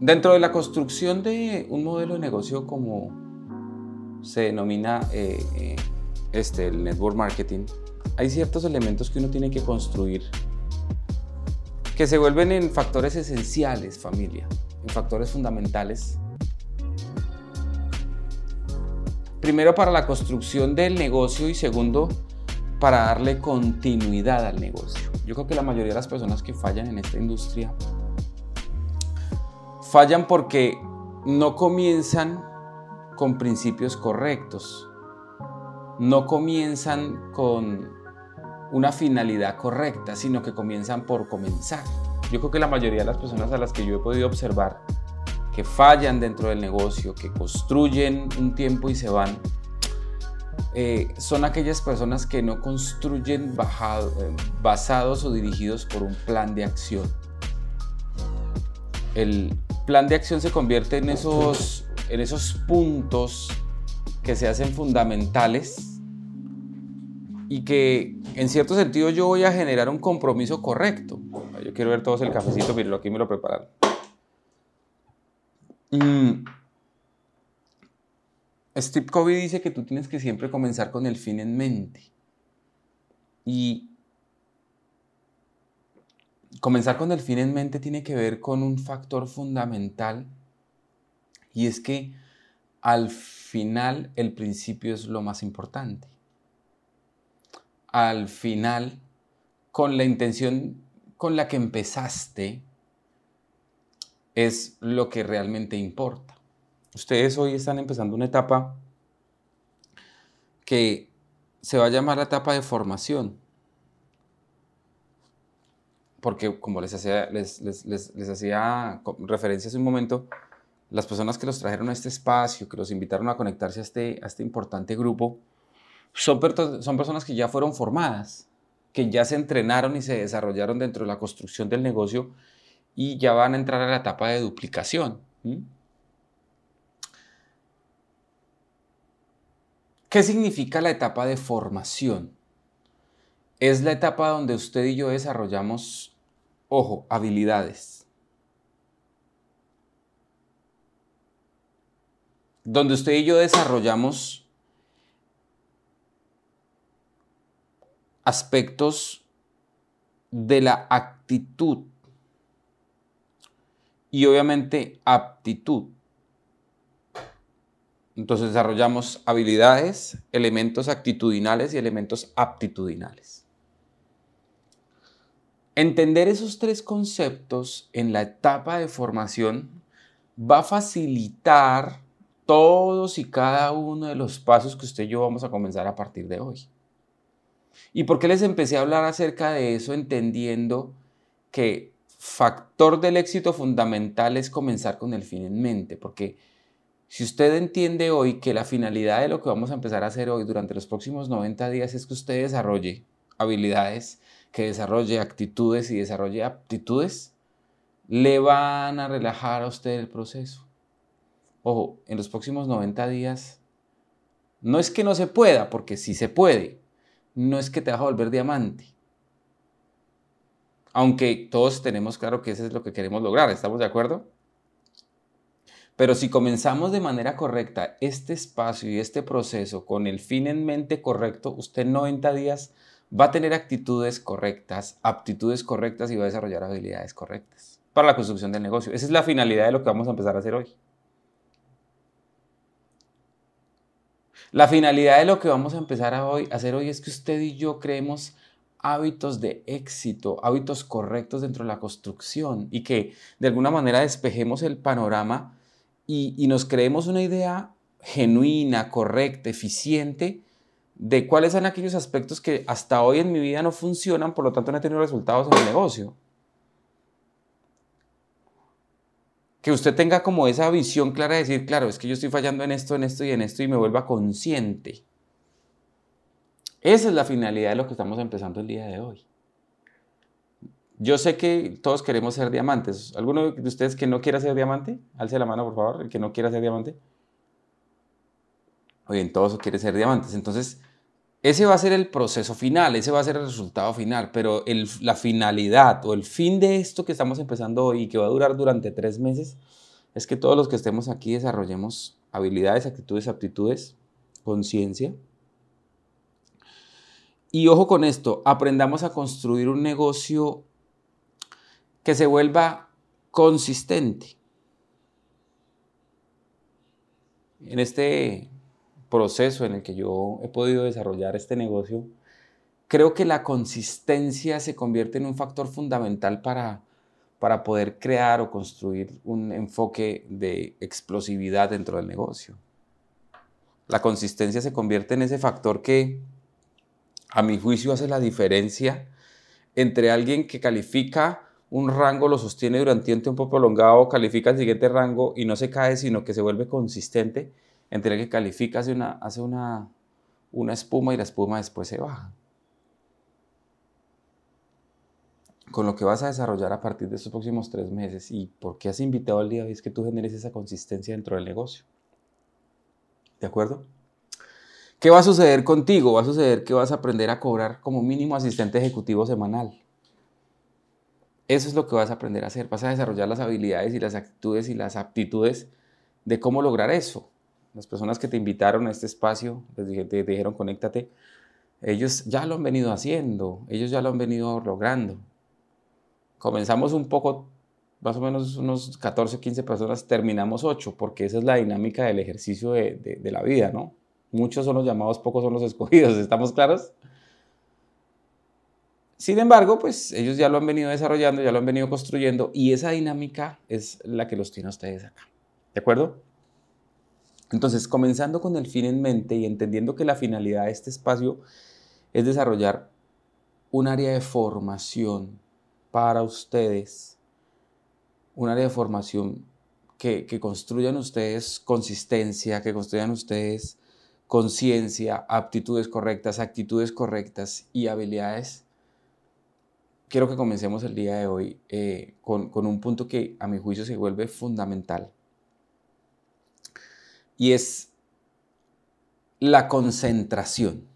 Dentro de la construcción de un modelo de negocio como se denomina eh, eh, este, el network marketing, hay ciertos elementos que uno tiene que construir que se vuelven en factores esenciales, familia, en factores fundamentales. Primero para la construcción del negocio y segundo para darle continuidad al negocio. Yo creo que la mayoría de las personas que fallan en esta industria fallan porque no comienzan con principios correctos, no comienzan con una finalidad correcta, sino que comienzan por comenzar. Yo creo que la mayoría de las personas a las que yo he podido observar que fallan dentro del negocio, que construyen un tiempo y se van, eh, son aquellas personas que no construyen eh, basados o dirigidos por un plan de acción. El plan de acción se convierte en esos, en esos puntos que se hacen fundamentales y que en cierto sentido yo voy a generar un compromiso correcto. Yo quiero ver todos el cafecito, pero aquí me lo prepararon. Mm. Steve Covey dice que tú tienes que siempre comenzar con el fin en mente. Y comenzar con el fin en mente tiene que ver con un factor fundamental y es que al final el principio es lo más importante. Al final, con la intención con la que empezaste, es lo que realmente importa. Ustedes hoy están empezando una etapa que se va a llamar la etapa de formación porque como les hacía, les, hacía referencia hace un momento, las personas que los trajeron a este espacio, que los invitaron a conectarse a este, este importante grupo, son personas que ya fueron formadas, que ya se entrenaron y se desarrollaron dentro de la construcción del negocio y ya van a entrar a la etapa de duplicación. ¿Qué significa la etapa de formación? Es la etapa donde usted y yo desarrollamos, ojo, habilidades. Donde usted y yo desarrollamos aspectos de la actitud y obviamente aptitud. Entonces desarrollamos habilidades, elementos actitudinales y elementos aptitudinales. Entender esos tres conceptos en la etapa de formación va a facilitar todos y cada uno de los pasos que usted y yo vamos a comenzar a partir de hoy. ¿Y por qué les empecé a hablar acerca de eso entendiendo que factor del éxito fundamental es comenzar con el fin en mente? Porque si usted entiende hoy que la finalidad de lo que vamos a empezar a hacer hoy durante los próximos 90 días es que usted desarrolle habilidades que desarrolle actitudes y desarrolle aptitudes, le van a relajar a usted el proceso. Ojo, en los próximos 90 días, no es que no se pueda, porque sí se puede, no es que te vas a volver diamante. Aunque todos tenemos claro que eso es lo que queremos lograr, ¿estamos de acuerdo? Pero si comenzamos de manera correcta este espacio y este proceso con el fin en mente correcto, usted en 90 días va a tener actitudes correctas, aptitudes correctas y va a desarrollar habilidades correctas para la construcción del negocio. Esa es la finalidad de lo que vamos a empezar a hacer hoy. La finalidad de lo que vamos a empezar a, hacer hoy es que usted y yo creemos hábitos de éxito, hábitos correctos dentro de la construcción y que de alguna manera despejemos el panorama y, y nos creemos una idea genuina, correcta, eficiente de cuáles son aquellos aspectos que hasta hoy en mi vida no funcionan, por lo tanto no he tenido resultados en el negocio. Que usted tenga como esa visión clara de decir, claro, es que yo estoy fallando en esto, en esto y en esto y me vuelva consciente. Esa es la finalidad de lo que estamos empezando el día de hoy. Yo sé que todos queremos ser diamantes. ¿Alguno de ustedes que no quiera ser diamante? Alce la mano, por favor, el que no quiera ser diamante. Oye, todos quieren ser diamantes. Entonces, ese va a ser el proceso final, ese va a ser el resultado final, pero la finalidad o el fin de esto que estamos empezando hoy y que va a durar durante tres meses es que todos los que estemos aquí desarrollemos habilidades, actitudes, aptitudes, conciencia. Y ojo con esto, aprendamos a construir un negocio que se vuelva consistente. En este proceso en el que yo he podido desarrollar este negocio, creo que la consistencia se convierte en un factor fundamental para, para poder crear o construir un enfoque de explosividad dentro del negocio. La consistencia se convierte en ese factor que, a mi juicio, hace la diferencia entre alguien que califica un rango, lo sostiene durante un tiempo prolongado, califica el siguiente rango y no se cae, sino que se vuelve consistente, entre el que califica hace una, hace una, una espuma y la espuma después se baja. Con lo que vas a desarrollar a partir de estos próximos tres meses y por qué has invitado al día es que tú generes esa consistencia dentro del negocio. ¿De acuerdo? ¿Qué va a suceder contigo? Va a suceder que vas a aprender a cobrar como mínimo asistente ejecutivo semanal. Eso es lo que vas a aprender a hacer. Vas a desarrollar las habilidades y las actitudes y las aptitudes de cómo lograr eso. Las personas que te invitaron a este espacio, te dijeron conéctate, ellos ya lo han venido haciendo, ellos ya lo han venido logrando. Comenzamos un poco, más o menos unos 14, 15 personas, terminamos 8, porque esa es la dinámica del ejercicio de, de la vida, ¿no? Muchos son los llamados, pocos son los escogidos, ¿estamos claros? Sin embargo, pues ellos ya lo han venido desarrollando, ya lo han venido construyendo y esa dinámica es la que los tiene a ustedes acá. ¿De acuerdo? Entonces, comenzando con el fin en mente y entendiendo que la finalidad de este espacio es desarrollar un área de formación para ustedes, un área de formación que, que construyan ustedes consistencia, que construyan ustedes conciencia, aptitudes correctas, actitudes correctas y habilidades. Quiero que comencemos el día de hoy eh, con, con un punto que a mi juicio se vuelve fundamental y es la concentración.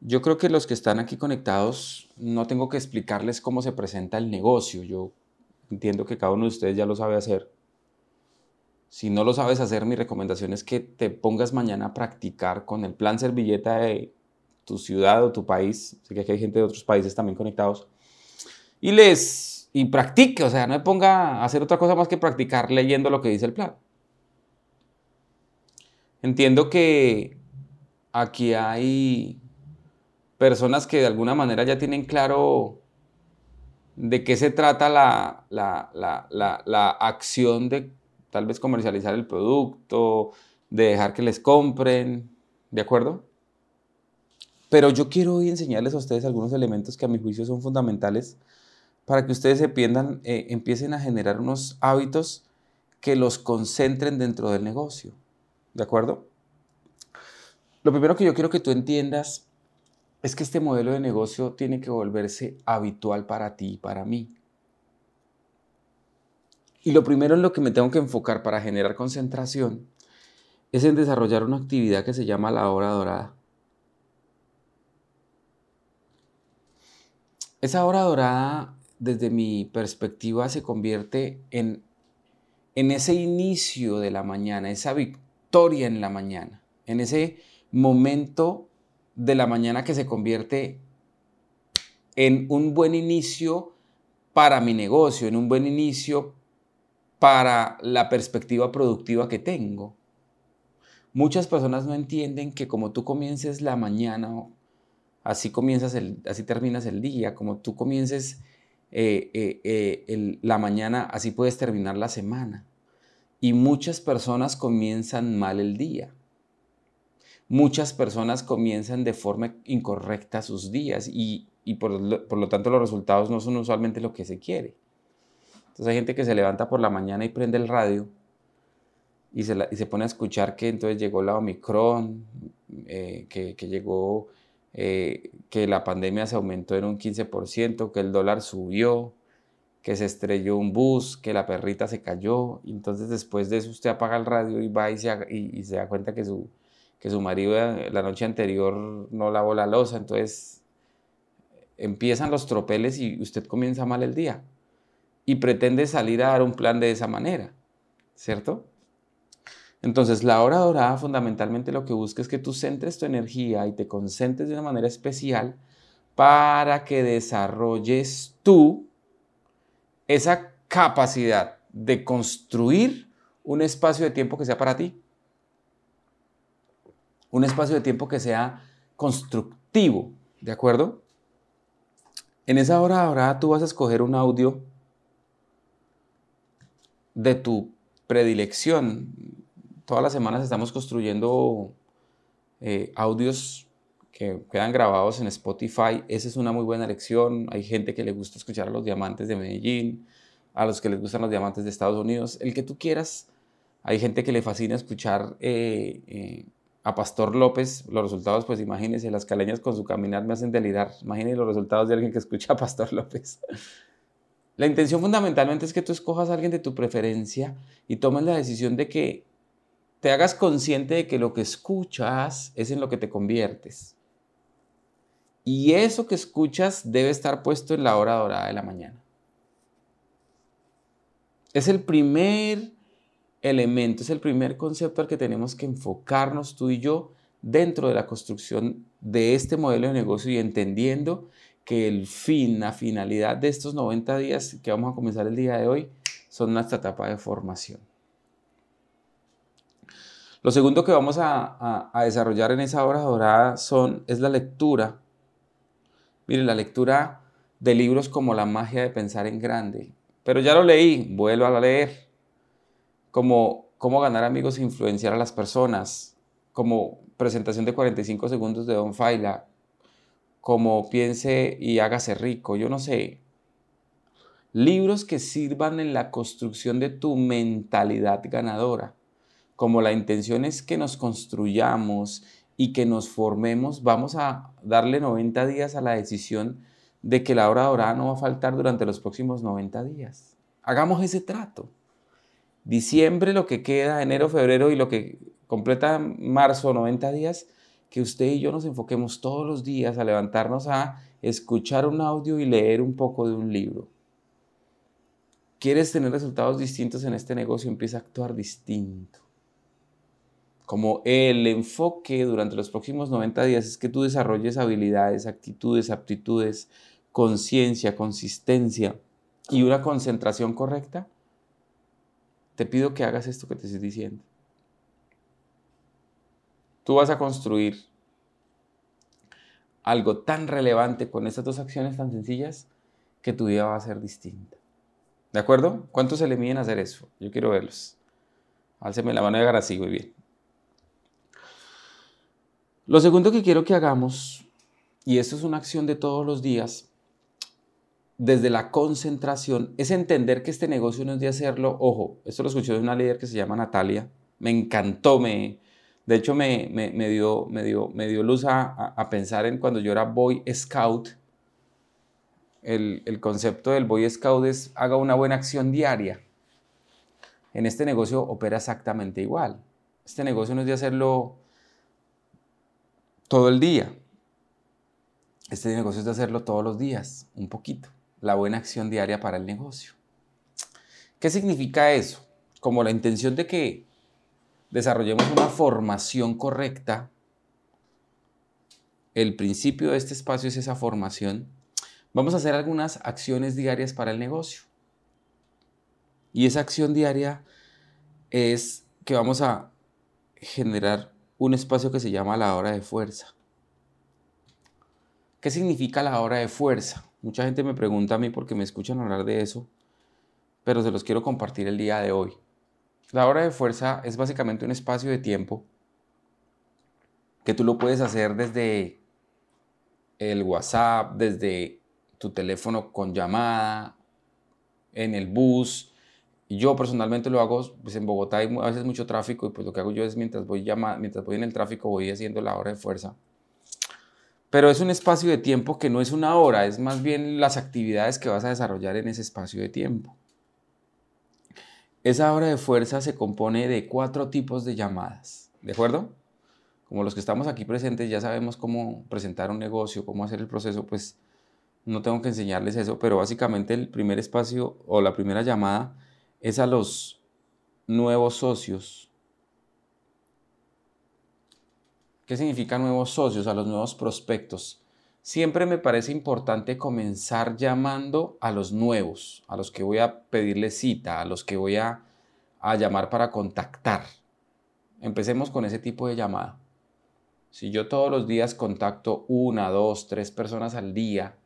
Yo creo que los que están aquí conectados, no tengo que explicarles cómo se presenta el negocio. Yo entiendo que cada uno de ustedes ya lo sabe hacer. Si no lo sabes hacer, mi recomendación es que te pongas mañana a practicar con el plan servilleta de tu ciudad o tu país. Sé que aquí hay gente de otros países también conectados. Y les y practique, o sea, no me ponga a hacer otra cosa más que practicar leyendo lo que dice el plan. Entiendo que aquí hay personas que de alguna manera ya tienen claro de qué se trata la, la, acción de tal vez comercializar el producto, de dejar que les compren, ¿de acuerdo? Pero yo quiero hoy enseñarles a ustedes algunos elementos que a mi juicio son fundamentales para que ustedes se eh, empiecen a generar unos hábitos que los concentren dentro del negocio. ¿De acuerdo? Lo primero que yo quiero que tú entiendas es que este modelo de negocio tiene que volverse habitual para ti y para mí. Y lo primero en lo que me tengo que enfocar para generar concentración es en desarrollar una actividad que se llama la hora dorada. Esa hora dorada desde mi perspectiva, se convierte en, en ese inicio de la mañana, esa victoria en la mañana, en ese momento de la mañana que se convierte en un buen inicio para mi negocio, en un buen inicio para la perspectiva productiva que tengo. Muchas personas no entienden que como tú comiences la mañana, así comienzas el, así terminas el día, como tú comiences eh, eh, eh, la mañana, así puedes terminar la semana. Y muchas personas comienzan mal el día. Muchas personas comienzan de forma incorrecta sus días y, por, lo, tanto los resultados no son usualmente lo que se quiere. Entonces hay gente que se levanta por la mañana y prende el radio y se, y se pone a escuchar que entonces llegó la Omicron, que, que, llegó eh, que la pandemia se aumentó en un 15%, que el dólar subió, que se estrelló un bus, que la perrita se cayó. Entonces después de eso usted apaga el radio y va y se, da cuenta que su, que su marido la noche anterior no lavó la losa. Entonces empiezan los tropeles y usted comienza mal el día. y pretendes salir a dar un plan de esa manera, ¿cierto? Entonces, la hora dorada fundamentalmente lo que busca es que tú centres tu energía y te concentres de una manera especial para que desarrolles tú esa capacidad de construir un espacio de tiempo que sea para ti. Un espacio de tiempo que sea constructivo, ¿de acuerdo? En esa hora dorada tú vas a escoger un audio de tu predilección. Todas las semanas estamos construyendo eh, audios que quedan grabados en Spotify. Esa es una muy buena lección. Hay gente que le gusta escuchar a los diamantes de Medellín, a los que les gustan los diamantes de Estados Unidos, el que tú quieras. Hay gente que le fascina escuchar eh, eh, a Pastor López. Los resultados, pues imagínense, las caleñas con su caminar me hacen delirar. Imagínense los resultados de alguien que escucha a Pastor López. La intención fundamentalmente es que tú escojas a alguien de tu preferencia y tomes la decisión de que te hagas consciente de que lo que escuchas es en lo que te conviertes. Y eso que escuchas debe estar puesto en la hora dorada de la mañana. Es el primer elemento, es el primer concepto al que tenemos que enfocarnos tú y yo dentro de la construcción de este modelo de negocio y entendiendo que el fin, la finalidad de estos 90 días que vamos a comenzar el día de hoy son nuestra etapa de formación. Lo segundo que vamos a, desarrollar en esa hora dorada son, es la lectura. Miren, la lectura de libros como La magia de pensar en grande. Pero ya lo leí, vuelvo a leer. Como Cómo ganar amigos e influenciar a las personas. Como presentación de 45 segundos de Don Faila como piense y hágase rico, yo no sé. Libros que sirvan en la construcción de tu mentalidad ganadora. Como la intención es que nos construyamos y que nos formemos, vamos a darle 90 días a la decisión de que la hora dorada no va a faltar durante los próximos 90 días. Hagamos ese trato. Diciembre, lo que queda, enero, febrero y lo que completa marzo, 90 días, que usted y yo nos enfoquemos todos los días a levantarnos a escuchar un audio y leer un poco de un libro. ¿Quieres tener resultados distintos en este negocio? Empieza a actuar distinto. Como el enfoque durante los próximos 90 días es que tú desarrolles habilidades, actitudes, aptitudes, conciencia, consistencia y una concentración correcta, te pido que hagas esto que te estoy diciendo. Tú vas a construir algo tan relevante con estas dos acciones tan sencillas que tu vida va a ser distinta. ¿De acuerdo? ¿Cuántos se le miden a hacer eso? Yo quiero verlos. Álceme la mano y hagan así, muy bien. Lo segundo que quiero que hagamos, y esto es una acción de todos los días, desde la concentración, es entender que este negocio no es de hacerlo, ojo, esto lo escuché de una líder que se llama Natalia, me encantó, me, de hecho, me, dio, me, dio, me dio luz a, pensar en cuando yo era Boy Scout. El, el, concepto del Boy Scout es haga una buena acción diaria. En este negocio opera exactamente igual. Este negocio no es de hacerlo todo el día. Este negocio es de hacerlo todos los días, un poquito. La buena acción diaria para el negocio. ¿Qué significa eso? Como la intención de que desarrollemos una formación correcta, el principio de este espacio es esa formación, vamos a hacer algunas acciones diarias para el negocio. Y esa acción diaria es que vamos a generar un espacio que se llama la hora de fuerza. ¿Qué significa la hora de fuerza? Mucha gente me pregunta a mí porque me escuchan hablar de eso, pero se los quiero compartir el día de hoy. La hora de fuerza es básicamente un espacio de tiempo que tú lo puedes hacer desde el WhatsApp, desde tu teléfono con llamada, en el bus. Yo personalmente lo hago, pues en Bogotá hay a veces mucho tráfico y pues lo que hago yo es mientras voy, mientras voy en el tráfico voy haciendo la hora de fuerza. Pero es un espacio de tiempo que no es una hora, es más bien las actividades que vas a desarrollar en ese espacio de tiempo. Esa hora de fuerza se compone de cuatro tipos de llamadas, ¿de acuerdo? Como los que estamos aquí presentes ya sabemos cómo presentar un negocio, cómo hacer el proceso, pues no tengo que enseñarles eso, pero básicamente el primer espacio o la primera llamada es a los nuevos socios. ¿Qué significa nuevos socios? A los nuevos prospectos. Siempre me parece importante comenzar llamando a los nuevos, a los que voy a pedirle cita, a los que voy a, a llamar para contactar. Empecemos con ese tipo de llamada. Si yo todos los días contacto una, dos, tres personas al día,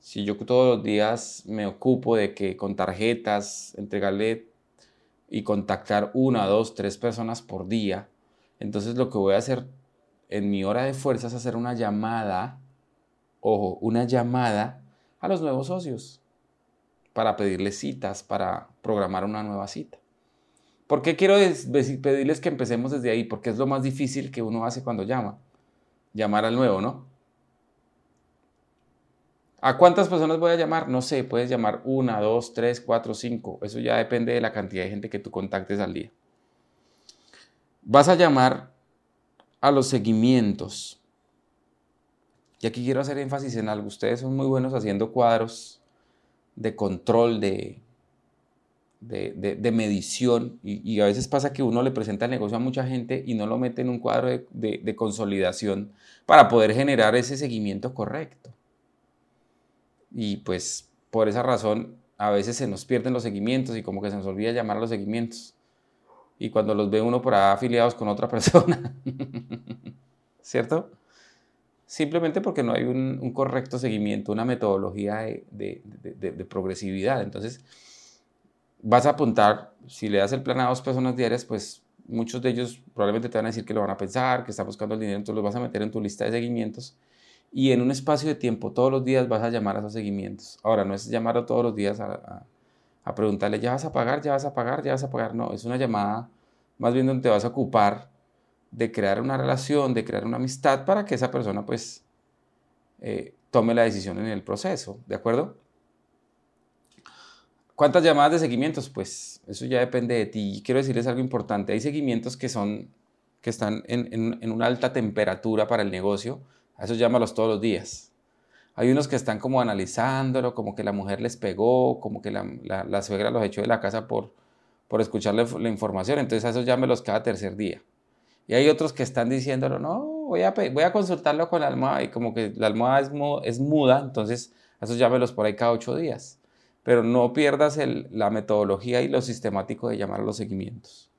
si yo todos los días me ocupo de que con tarjetas entregarle y contactar una, dos, tres personas por día, entonces lo que voy a hacer en mi hora de fuerza es hacer una llamada, ojo, una llamada a los nuevos socios para pedirles citas, para programar una nueva cita. ¿Por qué quiero pedirles que empecemos desde ahí? Porque es lo más difícil que uno hace cuando llama. Llamar al nuevo, ¿no? ¿A cuántas personas voy a llamar? No sé, puedes llamar una, dos, tres, cuatro, cinco. Eso ya depende de la cantidad de gente que tú contactes al día. Vas a llamar a los seguimientos. Y aquí quiero hacer énfasis en algo. Ustedes son muy buenos haciendo cuadros de control, de, de, medición. Y, a veces pasa que uno le presenta el negocio a mucha gente y no lo mete en un cuadro de consolidación para poder generar ese seguimiento correcto y pues por esa razón a veces se nos pierden los seguimientos y como que se nos olvida llamar a los seguimientos. Y cuando los ve uno por ahí afiliados con otra persona, ¿cierto? Simplemente porque no hay un, correcto seguimiento, una metodología de, de, progresividad. Entonces, vas a apuntar, si le das el plan a dos personas diarias, pues muchos de ellos probablemente te van a decir que lo van a pensar, que están buscando el dinero, entonces los vas a meter en tu lista de seguimientos y en un espacio de tiempo, todos los días vas a llamar a esos seguimientos. Ahora, no es llamar todos los días a, a, preguntarle, ¿ya vas a pagar? ¿Ya vas a pagar? ¿Ya vas a pagar? No, es una llamada más bien donde te vas a ocupar de crear una relación, de crear una amistad para que esa persona pues eh, tome la decisión en el proceso, ¿de acuerdo? ¿Cuántas llamadas de seguimientos? Pues eso ya depende de ti. Quiero decirles algo importante. Hay seguimientos que son, que están en, en una alta temperatura para el negocio, a esos llámalos todos los días. Hay unos que están como analizándolo, como que la mujer les pegó, como que la, suegra los echó de la casa por, por escucharle la información. Entonces a esos llámelos cada tercer día. Y hay otros que están diciéndolo, no, voy a, voy a consultarlo con la almohada. Y como que la almohada es, es muda, entonces a esos llámelos por ahí cada ocho días. Pero no pierdas la metodología y lo sistemático de llamar a los seguimientos.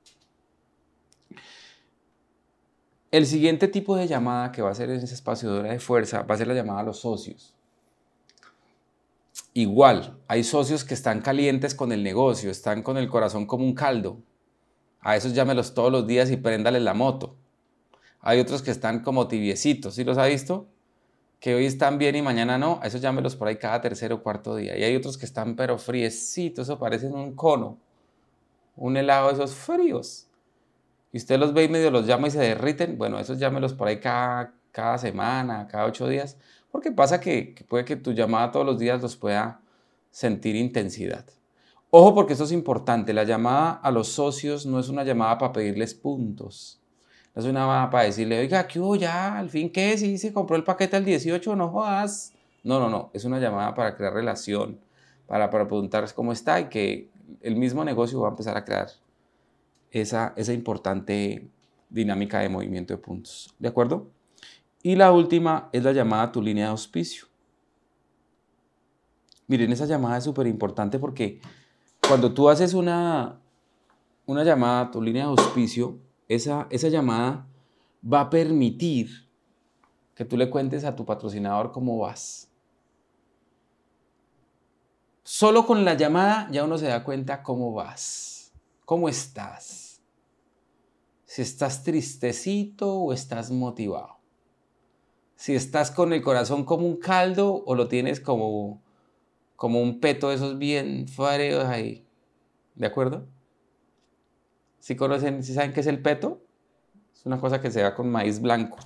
El siguiente tipo de llamada que va a ser en ese espacio de hora de fuerza va a ser la llamada a los socios. Igual, hay socios que están calientes con el negocio, están con el corazón como un caldo. A esos llámelos todos los días y préndales la moto. Hay otros que están como tibiecitos, ¿sí los ha visto? Que hoy están bien y mañana no. A esos llámelos por ahí cada tercer o cuarto día. Y hay otros que están pero friecitos, eso parecen un cono. Un helado de esos fríos y usted los ve y medio los llama y se derriten, bueno, esos llámelos por ahí cada, cada semana, cada ocho días, porque pasa que, puede que tu llamada todos los días los pueda sentir intensidad. Ojo porque eso es importante, la llamada a los socios no es una llamada para pedirles puntos, no es una llamada para decirle, oiga, ¿qué hubo ya? ¿Al fin qué? Si se compró el paquete al 18, no jodas. No, no, no, es una llamada para crear relación, para, para preguntar cómo está y que el mismo negocio va a empezar a crear esa, importante dinámica de movimiento de puntos. ¿De acuerdo? Y la última es la llamada tu línea de auspicio. Miren, esa llamada es súper importante porque cuando tú haces una, una llamada a tu línea de auspicio, esa, esa llamada va a permitir que tú le cuentes a tu patrocinador cómo vas. Solo con la llamada ya uno se da cuenta cómo vas, cómo estás si estás tristecito o estás motivado. Si estás con el corazón como un caldo o lo tienes como, como un peto de esos bien farios ahí. ¿De acuerdo? Si conocen, si saben qué es el peto, es una cosa que se da con maíz blanco.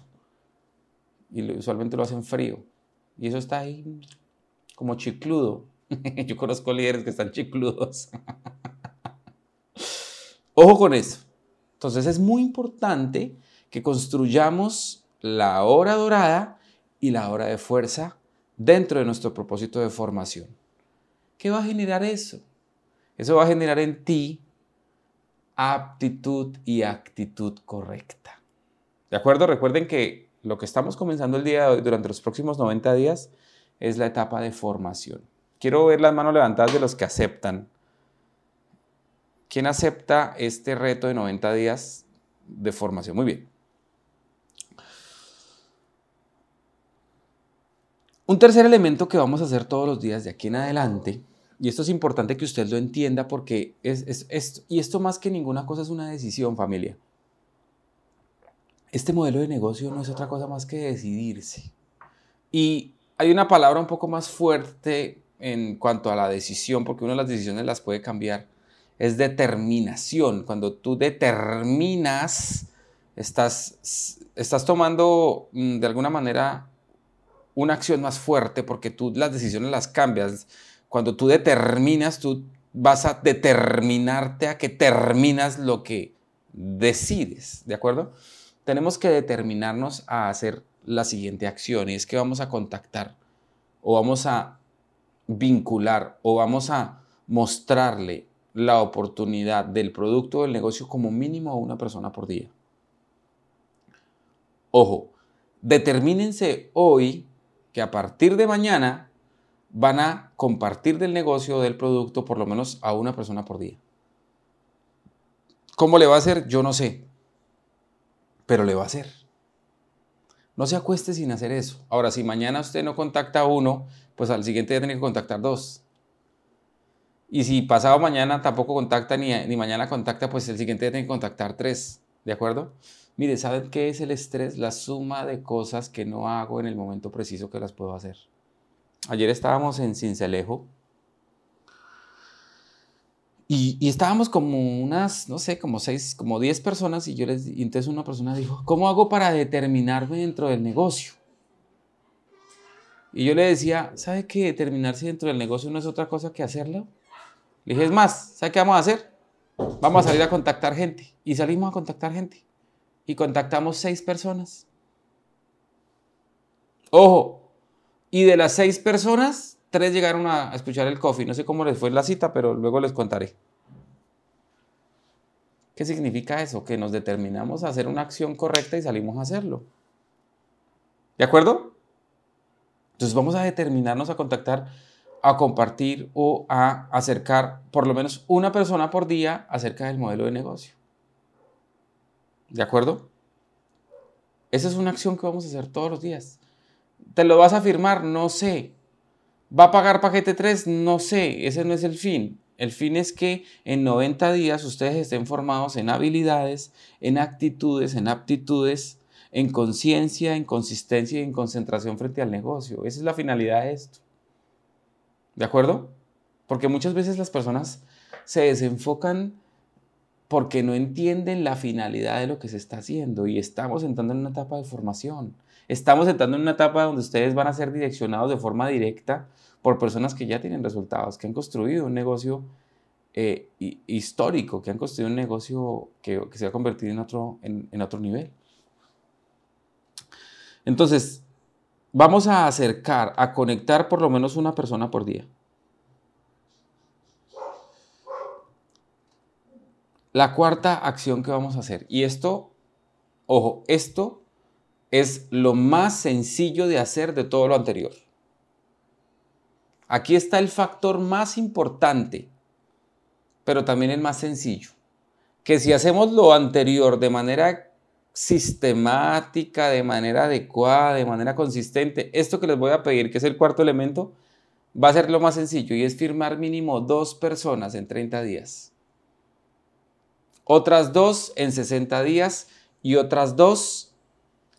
Y usualmente lo hacen frío. Y eso está ahí como chicludo. Yo conozco líderes que están chicludos. Ojo con eso. Entonces es muy importante que construyamos la hora dorada y la hora de fuerza dentro de nuestro propósito de formación. ¿Qué va a generar eso? Eso va a generar en ti aptitud y actitud correcta. ¿De acuerdo? Recuerden que lo que estamos comenzando el día de hoy, durante los próximos 90 días, es la etapa de formación. Quiero ver las manos levantadas de los que aceptan. ¿Quién acepta este reto de 90 días de formación? Muy bien. Un tercer elemento que vamos a hacer todos los días de aquí en adelante, y esto es importante que usted lo entienda porque es, y esto más que ninguna cosa es una decisión familia. Este modelo de negocio no es otra cosa más que decidirse. Y hay una palabra un poco más fuerte en cuanto a la decisión, porque una de las decisiones las puede cambiar, es determinación. Cuando tú determinas, estás, estás tomando mm, de alguna manera una acción más fuerte porque tú las decisiones las cambias. Cuando tú determinas, tú vas a determinarte a que terminas lo que decides, ¿de acuerdo? Tenemos que determinarnos a hacer la siguiente acción y es que vamos a contactar o vamos a vincular o vamos a mostrarle la oportunidad del producto o del negocio como mínimo a una persona por día. Ojo, determínense hoy que a partir de mañana van a compartir del negocio o del producto por lo menos a una persona por día. ¿Cómo le va a hacer? Yo no sé, pero le va a hacer. No se acueste sin hacer eso. Ahora, si mañana usted no contacta a uno, pues al siguiente día tiene que contactar dos. Y si pasado mañana tampoco contacta ni, ni mañana contacta, pues el siguiente día tiene que contactar tres. ¿De acuerdo? Mire, ¿saben qué es el estrés? La suma de cosas que no hago en el momento preciso que las puedo hacer. Ayer estábamos en Cincelejo y, estábamos como unas, no sé, como seis, como diez personas y yo les, y entonces una persona dijo, ¿cómo hago para determinarme dentro del negocio? Y yo le decía, ¿sabe que determinarse dentro del negocio no es otra cosa que hacerlo? Le dije, es más, ¿sabe qué vamos a hacer? Vamos a salir a contactar gente. Y salimos a contactar gente y contactamos seis personas. Ojo, y de las seis personas, tres llegaron a escuchar el coffee. No sé cómo les fue la cita, pero luego les contaré. ¿Qué significa eso? Que nos determinamos a hacer una acción correcta y salimos a hacerlo. ¿De acuerdo? Entonces vamos a determinarnos a contactar, a compartir o a acercar por lo menos una persona por día acerca del modelo de negocio. ¿De acuerdo? Esa es una acción que vamos a hacer todos los días. ¿Te lo vas a firmar? No sé. ¿Va a pagar paquete 3? No sé. Ese no es el fin. El fin es que en 90 días ustedes estén formados en habilidades, en actitudes, en aptitudes, en conciencia, en consistencia y en concentración frente al negocio. Esa es la finalidad de esto. ¿De acuerdo? Porque muchas veces las personas se desenfocan porque no entienden la finalidad de lo que se está haciendo y estamos entrando en una etapa de formación. Estamos entrando en una etapa donde ustedes van a ser direccionados de forma directa por personas que ya tienen resultados, que han construido un negocio eh, histórico, que han construido un negocio que, se ha convertido en otro, en otro nivel. Entonces, vamos a acercar, a conectar por lo menos una persona por día. La cuarta acción que vamos a hacer, y esto, ojo, esto es lo más sencillo de hacer de todo lo anterior. Aquí está el factor más importante, pero también el más sencillo. Que si hacemos lo anterior de manera sistemática, de manera adecuada, de manera consistente, esto que les voy a pedir, que es el cuarto elemento, va a ser lo más sencillo y es firmar mínimo dos personas en 30 días otras dos en 60 días y otras dos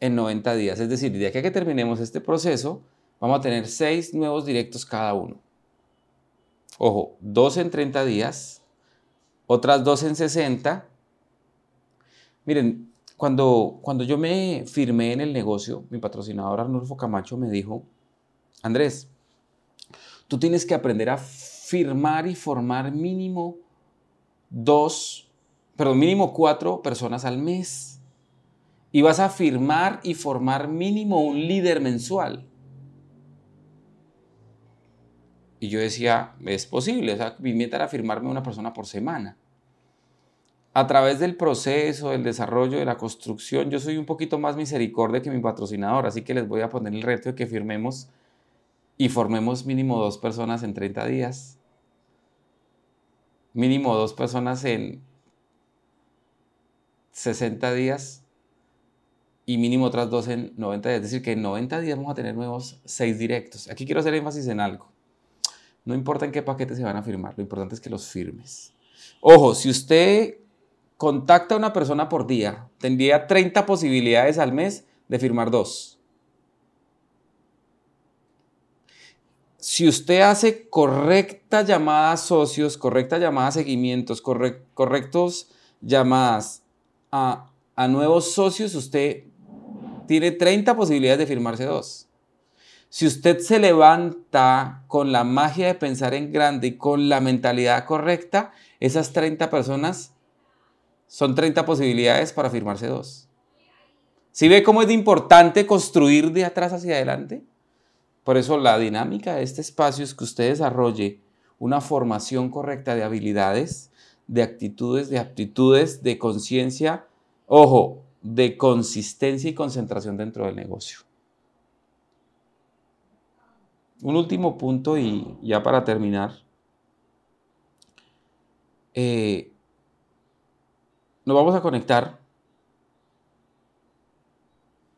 en 90 días. Es decir, de aquí a que terminemos este proceso, vamos a tener seis nuevos directos cada uno. Ojo, dos en 30 días, otras dos en 60. Miren, cuando, cuando yo me firmé en el negocio, mi patrocinador Arnulfo Camacho me dijo, Andrés, tú tienes que aprender a firmar y formar mínimo dos pero mínimo cuatro personas al mes. Y vas a firmar y formar mínimo un líder mensual. Y yo decía, es posible, o sea, mi meta era firmarme una persona por semana. A través del proceso, del desarrollo, de la construcción, yo soy un poquito más misericordia que mi patrocinador, así que les voy a poner el reto de que firmemos y formemos mínimo dos personas en 30 días. Mínimo dos personas en 60 días y mínimo otras dos en 90 días. Es decir, que en 90 días vamos a tener nuevos seis directos. Aquí quiero hacer énfasis en algo. No importa en qué paquete se van a firmar, lo importante es que los firmes. Ojo, si usted contacta a una persona por día, tendría 30 posibilidades al mes de firmar dos. Si usted hace correcta llamada a socios, correcta llamada a seguimientos, correctos llamadas a, a nuevos socios, usted tiene 30 posibilidades de firmarse dos. Si usted se levanta con la magia de pensar en grande y con la mentalidad correcta, esas 30 personas son 30 posibilidades para firmarse dos. ¿Sí ve cómo es importante construir de atrás hacia adelante? Por eso la dinámica de este espacio es que usted desarrolle una formación correcta de habilidades, de actitudes, de aptitudes, de conciencia, ojo, de consistencia y concentración dentro del negocio. Un último punto y ya para terminar. Eh, nos vamos a conectar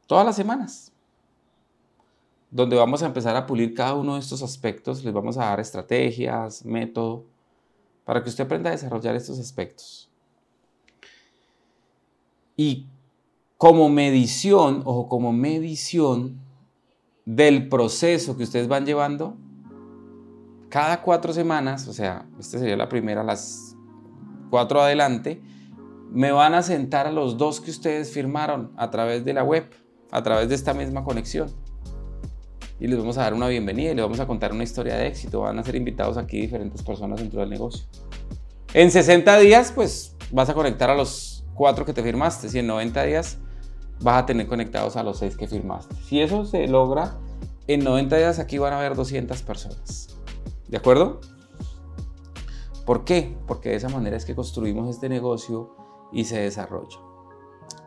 todas las semanas, donde vamos a empezar a pulir cada uno de estos aspectos, les vamos a dar estrategias, método, para que usted aprenda a desarrollar estos aspectos. Y como medición, ojo, como medición, del proceso que ustedes van llevando, cada cuatro semanas, o sea, esta sería la primera, las cuatro adelante, me van a sentar a los dos que ustedes firmaron a través de la web, a través de esta misma conexión. Y les vamos a dar una bienvenida y les vamos a contar una historia de éxito. Van a ser invitados aquí diferentes personas dentro del negocio. En 60 días, pues vas a conectar a los cuatro que te firmaste. Si en 90 días vas a tener conectados a los 6 que firmaste. Si eso se logra, en 90 días aquí van a haber 200 personas. ¿De acuerdo? ¿Por qué? Porque de esa manera es que construimos este negocio y se desarrolla.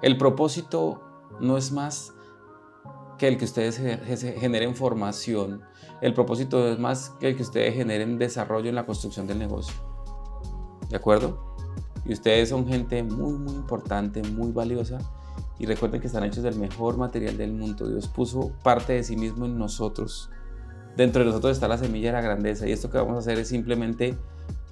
El propósito no es más que el que ustedes generen formación. El propósito es más que el que ustedes generen desarrollo en la construcción del negocio. ¿De acuerdo? Y ustedes son gente muy, muy importante, muy valiosa y recuerden que están hechos del mejor material del mundo. Dios puso parte de sí mismo en nosotros. Dentro de nosotros está la semilla de la grandeza y esto que vamos a hacer es simplemente,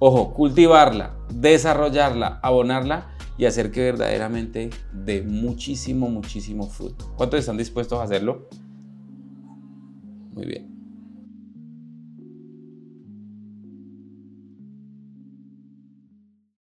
ojo, cultivarla, desarrollarla, abonarla y hacer que verdaderamente dé muchísimo, muchísimo fruto. ¿Cuántos están dispuestos a hacerlo? Muy bien.